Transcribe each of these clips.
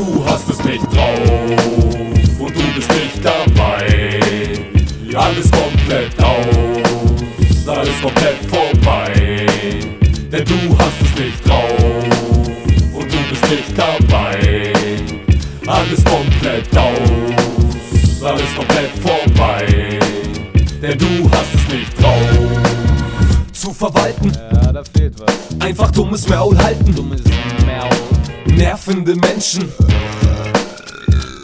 du hast es nicht drauf und du bist nicht dabei. Alles komplett aus, alles komplett vorbei. Denn du hast es nicht drauf und du bist nicht dabei. Alles komplett aus, alles komplett vorbei. Denn du hast es nicht drauf zu verwalten. Ja, da fehlt was. Einfach dummes Maul halten. Dummes Maul. Nervende Menschen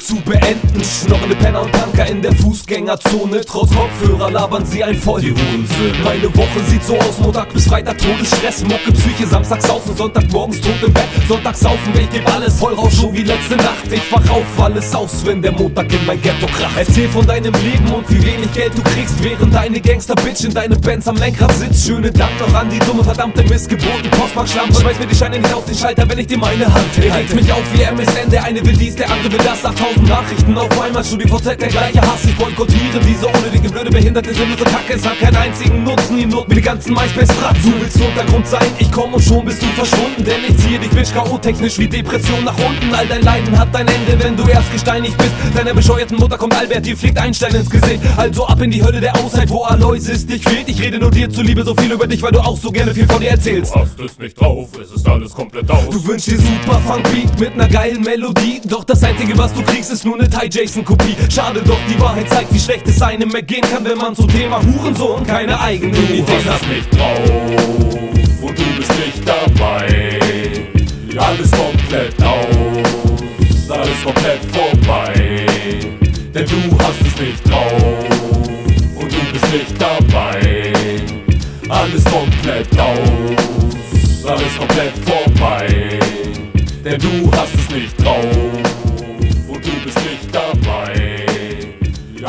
zu beenden. Schnorrende Penner und Punker in der Fußgängerzone. Trotz Kopfhörer labern sie ein voll. Die Hurensöhne. Meine Woche sieht so aus: Montag bis Freitag Todesstress. Mucke, Psyche, Samstag saufen, Sonntag morgens tot im Bett. Sonntag saufen, ich geb alles voll raus, schon wie letzte Nacht. Ich wach auf, alles aus, wenn der Montag in mein Ghetto kracht. Erzähl von deinem Leben und wie wenig Geld du kriegst, während deine Gangster-Bitch in deine Bands am Lenkrad sitzt. Schöne Dank noch an die dumme, verdammte Missgeboten. Postmark-Schlampe. Schmeiß mir die Scheine nicht auf den Schalter, wenn ich dir meine Hand halte. Regt mich auf wie MSN, der eine will dies, der andere will das. 8000 Nachrichten auf einmal, StudiVZ, der gleiche Hass. Ich boykottiere diese unnötige, blöde, behinderte, sinnlose Kacke. Es hat keinen einzigen Nutzen, die Not wie die ganzen MySpace-Fratzen. Du willst Untergrund sein, ich komm und schon bist du verschwunden. Denn ich ziehe dich, Bitch, K.O.-technisch wie Depression nach unten. All dein Leiden hat dein Ende, wenn du erst gesteinigt bist. Deiner bescheuerten Mutter kommt Albert, dir fliegt ein Stein ins Gesicht. Also ab in die Hölle der Auszeit, wo Aloysius dich fehlt. Ich rede nur dir zuliebe so viel über dich, weil du auch so gerne viel von dir erzählst. Du hast es nicht drauf, es ist alles komplett aus. Du wünschst dir super Funkbeat mit ner geilen Melodie. Doch das einzige, was du kriegst, ist nur ne Ty Jason-Kopie. Schade, doch die Wahrheit zeigt, wie schlecht es einem ergehen kann, wenn man zum Thema Hurensohn keine eigenen Du Ideen hast hat. es nicht drauf und du bist nicht dabei. Alles komplett aus, alles komplett vorbei. Denn du hast es nicht drauf und du bist nicht dabei. Alles komplett aus, alles komplett vorbei. Denn du hast es nicht drauf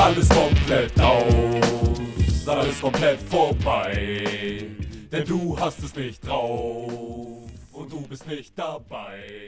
Alles komplett aus, alles komplett vorbei. Denn du hast es nicht drauf und du bist nicht dabei.